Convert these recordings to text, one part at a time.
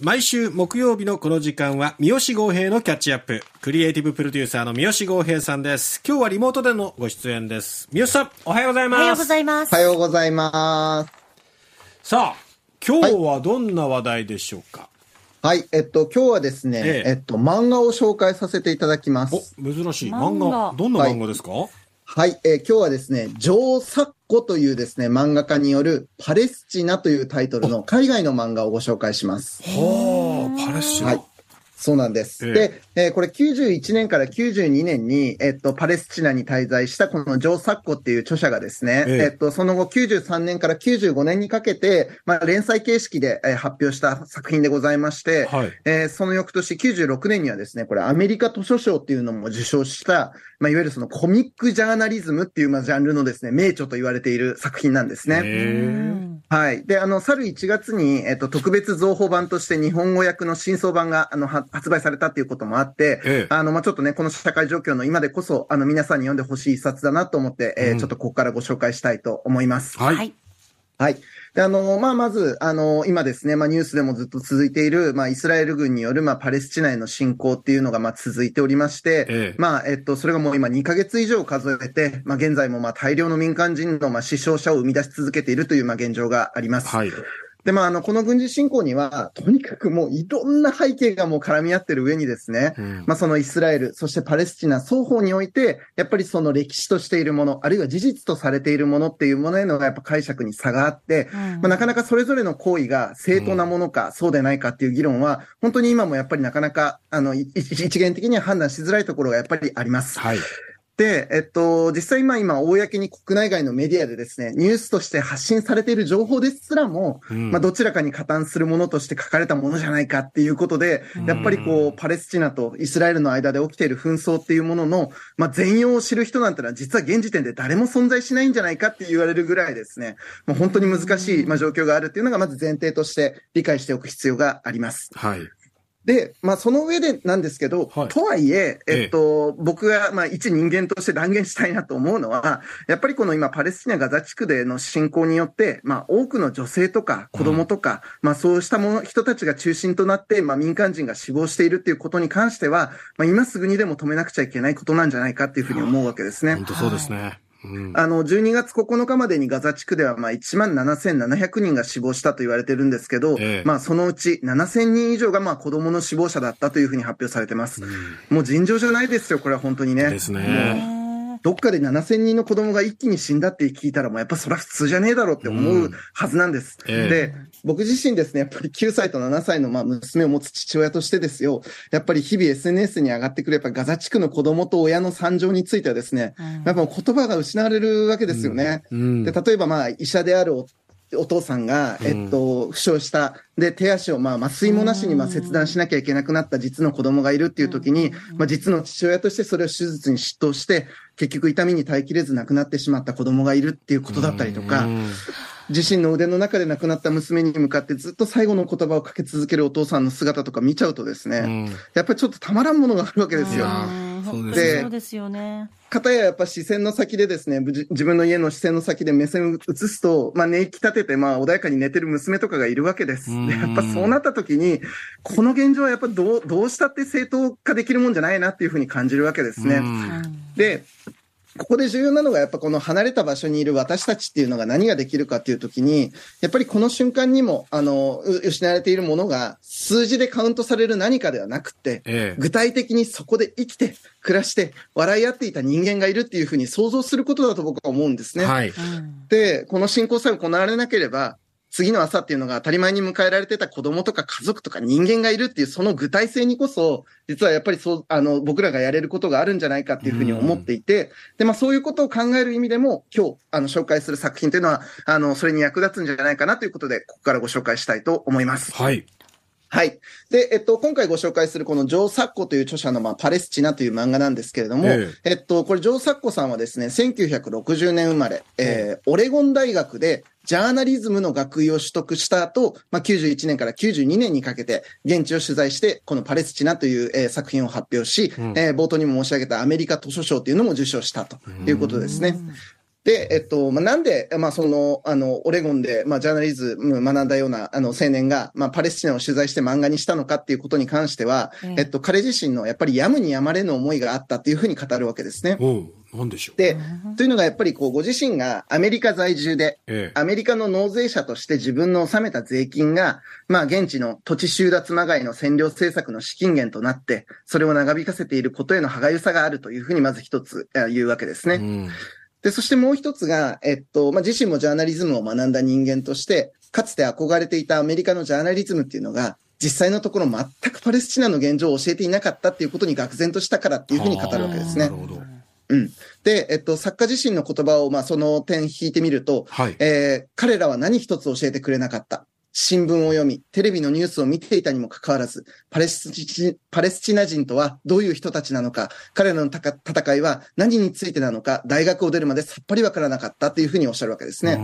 毎週木曜日のこの時間は三好豪平のキャッチアップ。クリエイティブプロデューサーの三好豪平さんです。今日はリモートでのご出演です。三好さん、おはようございます。おはようございます。おはようございます。さあ、今日はどんな話題でしょうか、はい、えっと、今日はですね、えええっと、漫画を紹介させていただきまおす。、珍しい。漫画。どんな漫画ですか、はい、えー今日はですね、ジョー・サッコというですね、漫画家によるパレスチナというタイトルの海外の漫画をご紹介します。はあ、パレスチナ。はい。そうなんです。ええで、えーこれ91年から92年に、えっと、パレスチナに滞在したこのジョー・サッコっていう著者がですね、えええっと、その後93年から95年にかけて、まあ、連載形式で、えー発表した作品でございまして、はい。えーその翌年96年にはですね、これアメリカ図書賞っていうのも受賞した、まあ、いわゆるそのコミックジャーナリズムっていう、まあ、ジャンルのですね、名著と言われている作品なんですね。はい。で、あの、去る1月に、えっと、特別増補版として日本語訳の新装版が、あの、は発売されたっていうこともあって、ええあの、まあ、ちょっとね、この社会状況の今でこそ、あの、皆さんに読んでほしい一冊だなと思って、えーうんちょっとここからご紹介したいと思います。はい。はい。はい。で、あの、まあ、まず、あの、今ですね、まあ、ニュースでもずっと続いている、まあ、イスラエル軍による、まあ、パレスチナへの侵攻っていうのが、まあ、続いておりまして、ええまあ、えっと、それがもう今2ヶ月以上数えて、まあ、現在も、まあ、大量の民間人の、まあ、死傷者を生み出し続けているという、まあ、現状があります。はい。で、まあ、あの、この軍事侵攻には、とにかくもういろんな背景がもう絡み合ってる上にですね、うんまあ、そのイスラエル、そしてパレスチナ双方において、やっぱりその歴史としているもの、あるいは事実とされているものっていうものへのやっぱ解釈に差があって、まあ、なかなかそれぞれの行為が正当なものか、そうでないかっていう議論は、本当に今もやっぱりなかなか、あの、一元的には判断しづらいところがやっぱりあります。はい。で、えっと、実際今今、公に国内外のメディアでですね、ニュースとして発信されている情報ですらも、うんまあ、どちらかに加担するものとして書かれたものじゃないかっていうことで、やっぱりこう、パレスチナとイスラエルの間で起きている紛争っていうものの、まあ、全容を知る人なんてのは実は現時点で誰も存在しないんじゃないかって言われるぐらいですね、もう本当に難しい、まあ、状況があるっていうのがまず前提として理解しておく必要があります。はい。で、まあ、その上でなんですけど、はいとはいえ、えっと、僕が、まあ、一人間として断言したいなと思うのは、やっぱりこの今、パレスチナ・ガザ地区での侵攻によって、まあ、多くの女性とか子供とか、まあ、そうしたもの、人たちが中心となって、まあ、民間人が死亡しているっていうことに関しては、まあ、今すぐにでも止めなくちゃいけないことなんじゃないかっていうふうに思うわけですね本。当そうですね。うん。あの、12月9日までにガザ地区では、まあ、1万7700人が死亡したと言われてるんですけど、ええまあ、そのうち7000人以上が、まあ、子供の死亡者だったというふうに発表されてます。もう尋常じゃないですよ、これは本当にね。ですね。どっかで7000人の子供が一気に死んだって聞いたら、もうやっぱそれは普通じゃねえだろうって思うはずなんです。ええ。で、僕自身ですね、やっぱり9歳と7歳のまあ娘を持つ父親としてですよ、やっぱり日々 SNS に上がってくるやっぱガザ地区の子供と親の惨状についてはですね、やっぱ言葉が失われるわけですよね。うん。で、例えばまあ医者であるおお父さんが、えっと、負傷した。で、手足をまあ麻酔もなしにまあ切断しなきゃいけなくなった実の子供がいるっていう時に、まあ実の父親としてそれを手術に執刀して、結局痛みに耐えきれず亡くなってしまった子供がいるっていうことだったりとか、うん自身の腕の中で亡くなった娘に向かってずっと最後の言葉をかけ続けるお父さんの姿とか見ちゃうとですね、うんやっぱりちょっとたまらんものがあるわけですよ。うんそうですよね。かたややっぱ視線の先でですね、自分の家の視線の先で目線を移すと、まあ寝息立てて、まあ穏やかに寝てる娘とかがいるわけです。うんでやっぱそうなった時に、この現状はやっぱどう、どうしたって正当化できるもんじゃないなっていうふうに感じるわけですね。うんで、ここで重要なのが、やっぱこの離れた場所にいる私たちっていうのが何ができるかっていうときに、やっぱりこの瞬間にも、あの、う失われているものが数字でカウントされる何かではなくて、ええ。具体的にそこで生きて、暮らして、笑い合っていた人間がいるっていうふうに想像することだと僕は思うんですね。はい。うんで、この侵攻さえ行われなければ、次の朝っていうのが当たり前に迎えられてた子供とか家族とか人間がいるっていうその具体性にこそ、実はやっぱりそう、あの、僕らがやれることがあるんじゃないかっていうふうに思っていて、で、まあそういうことを考える意味でも、今日、あの、紹介する作品というのは、あの、それに役立つんじゃないかなということで、ここからご紹介したいと思います。はい。はい。で、えっと、今回ご紹介するこのジョー・サッコという著者の、まあ、パレスチナという漫画なんですけれども、ええっと、これ、ジョー・サッコさんはですね、1960年生まれ、えーオレゴン大学で、ジャーナリズムの学位を取得した後、まあ、91年から92年にかけて、現地を取材して、このパレスチナという、えー作品を発表し、うんえー冒頭にも申し上げたアメリカ図書賞というのも受賞したということですね。で、えっと、まあ、なんで、まあ、その、あの、オレゴンで、まあ、ジャーナリズム学んだような、あの、青年が、まあ、パレスチナを取材して漫画にしたのかっていうことに関しては、えええっと、彼自身の、やっぱりやむにやまれぬ思いがあったっていうふうに語るわけですね。なんでしょう。で、というのが、やっぱり、こう、ご自身がアメリカ在住で、ええ。アメリカの納税者として自分の納めた税金が、まあ、現地の土地収奪まがいの占領政策の資金源となって、それを長引かせていることへの歯がゆさがあるというふうにまず一つえ言うわけですね。うん。で、そしてもう一つが、えっと、まあ、自身もジャーナリズムを学んだ人間として、かつて憧れていたアメリカのジャーナリズムっていうのが、実際のところ全くパレスチナの現状を教えていなかったっていうことに愕然としたからっていうふうに語るわけですねなる。ほど。うん。で、えっと、作家自身の言葉を、まあ、その点引いてみると、はい。えー彼らは何一つ教えてくれなかった。新聞を読み、テレビのニュースを見ていたにもかかわらず、パレスチナ人とはどういう人たちなのか、彼らの戦いは何についてなのか、大学を出るまでさっぱりわからなかったというふうにおっしゃるわけですね。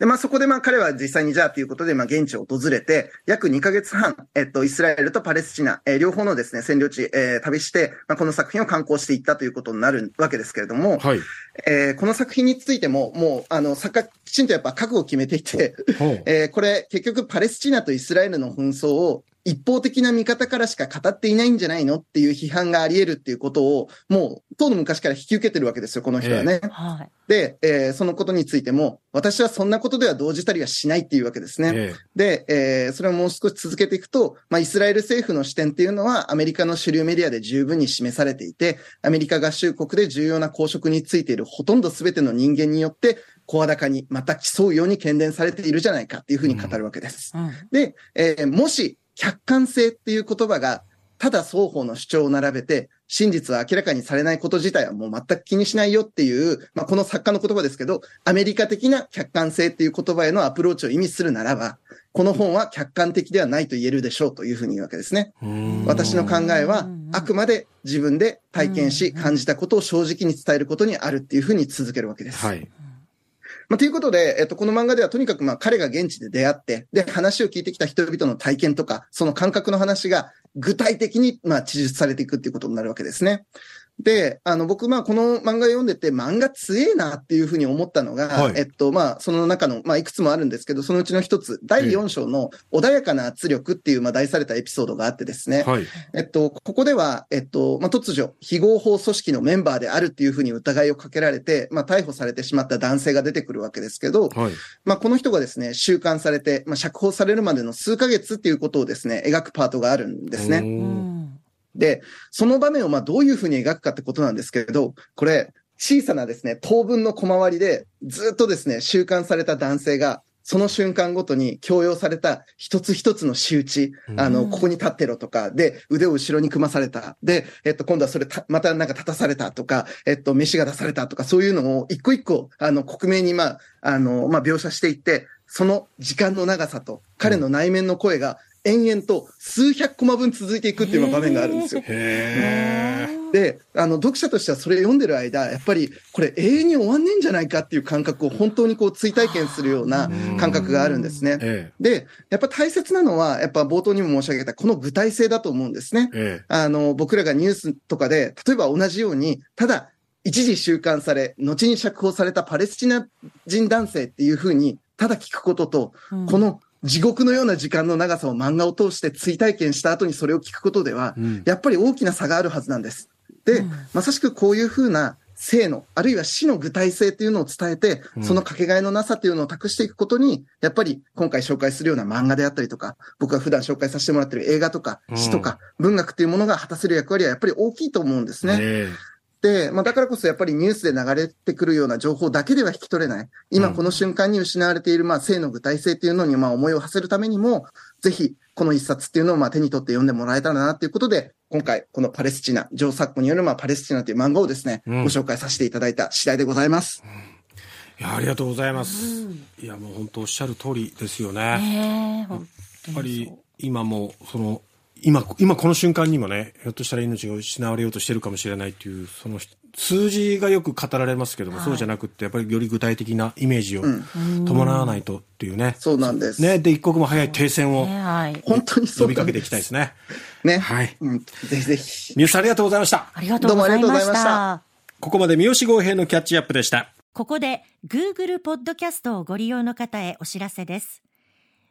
うんで、まあそこでまあ彼は実際にじゃあということで、まあ現地を訪れて、約2ヶ月半、えっと、イスラエルとパレスチナ、えー両方のですね、占領地、えー旅して、まあこの作品を刊行していったということになるわけですけれども、はい。えーこの作品についても、もう、あの、作家、きちんとやっぱ覚悟を決めていて。えーこれ、結局パレスチナとイスラエルの紛争を一方的な見方からしか語っていないんじゃないのっていう批判があり得るっていうことを、もう、当の昔から引き受けてるわけですよ、この人はね。はい。で、えーそのことについても、私はそんなことでは動じたりはしないっていうわけですね。えで、えーそれをもう少し続けていくと、まあ、イスラエル政府の視点っていうのは、アメリカの主流メディアで十分に示されていて、アメリカ合衆国で重要な公職についているほとんど全ての人間によって、声高に、また競うように懸念されているじゃないかっていうふうに語るわけです。うん。で、えーもし、客観性っていう言葉が、ただ双方の主張を並べて、真実は明らかにされないこと自体はもう全く気にしないよっていう、まあ、この作家の言葉ですけど、アメリカ的な客観性っていう言葉へのアプローチを意味するならば、この本は客観的ではないと言えるでしょうというふうに言うわけですね。私の考えは、あくまで自分で体験し、感じたことを正直に伝えることにあるっていうふうに続けるわけです。はい。まあ、ということで、えっと、この漫画ではとにかくまあ彼が現地で出会って、で、話を聞いてきた人々の体験とか、その感覚の話が具体的にまあ記述されていくっていうことになるわけですね。で、あの、僕、まあ、この漫画読んでて、漫画強えなっていうふうに思ったのが、はいえっと、まあ、その中の、まあ、いくつもあるんですけど、そのうちの一つ、第4章の穏やかな圧力っていう、まあ、題されたエピソードがあってですね、はい。えっと、ここでは、えっと、まあ、突如、非合法組織のメンバーであるっていうふうに疑いをかけられて、まあ、逮捕されてしまった男性が出てくるわけですけど、はい。まあ、この人がですね、収監されて、まあ、釈放されるまでの数ヶ月っていうことをですね、描くパートがあるんですね。で、その場面をまあどういうふうに描くかってことなんですけれど、これ、小さなですね、当分の小回りで、ずっとですね、収監された男性が、その瞬間ごとに強要された一つ一つの仕打ち、あの、うんここに立ってろとか、で、腕を後ろに組まされた。で、えっと、今度はそれた、またなんか立たされたとか、えっと、飯が出されたとか、そういうのを一個一個、あの、克明にまあ、あの、まあ、描写していって、その時間の長さと、彼の内面の声が、延々と数百コマ分続いていくっていう場面があるんですよ。で、あの、読者としてはそれ読んでる間、やっぱり、これ永遠に終わんねえんじゃないかっていう感覚を本当にこう追体験するような感覚があるんですね。えで、やっぱ大切なのは、やっぱ冒頭にも申し上げたこの具体性だと思うんですねえ。。えあの、僕らがニュースとかで、例えば同じように、ただ、一時収監され、後に釈放されたパレスチナ人男性っていうふうに、ただ聞くことと、うんこの地獄のような時間の長さを漫画を通して追体験した後にそれを聞くことではえ。、うん。やっぱり大きな差があるはずなんです。で、うんまさしくこういうふうな生の、あるいは死の具体性っていうのを伝えてうん、そのかけがえのなさっていうのを託していくことに、やっぱり今回紹介するような漫画であったりとか、僕が普段紹介させてもらってる映画とかうん詩とか文学っていうものが果たせる役割はやっぱり大きいと思うんですね。えで、まあだからこそやっぱりニュースで流れてくるような情報だけでは引き取れない。今この瞬間に失われているまあ性の具体性っていうのにまあ思いを馳せるためにも、ぜひこの一冊っていうのをまあ手に取って読んでもらえたらなということで、今回このパレスチナ、ジョー・サッコによるまあパレスチナという漫画をですね、うんご紹介させていただいた次第でございます。え。いや、ありがとうございます。いや、もう本当おっしゃる通りですよね。ねや当っぱり今もその今今この瞬間にもねひょっとしたら命が失われようとしてるかもしれないっていうその数字がよく語られますけども、はいそうじゃなくってやっぱりより具体的なイメージをうん伴わないとっていうね、そうなんです。ねで一刻も早い停戦をねはい。本当にそう呼びかけていきたいですね。ね。はいうん、ぜひぜひ。皆さんありがとうございました。ありがとうございましどうもありがとうございましたた。ここまで三好豪平のキャッチアップでした。ここで Google ポッドキャストをご利用の方へお知らせです。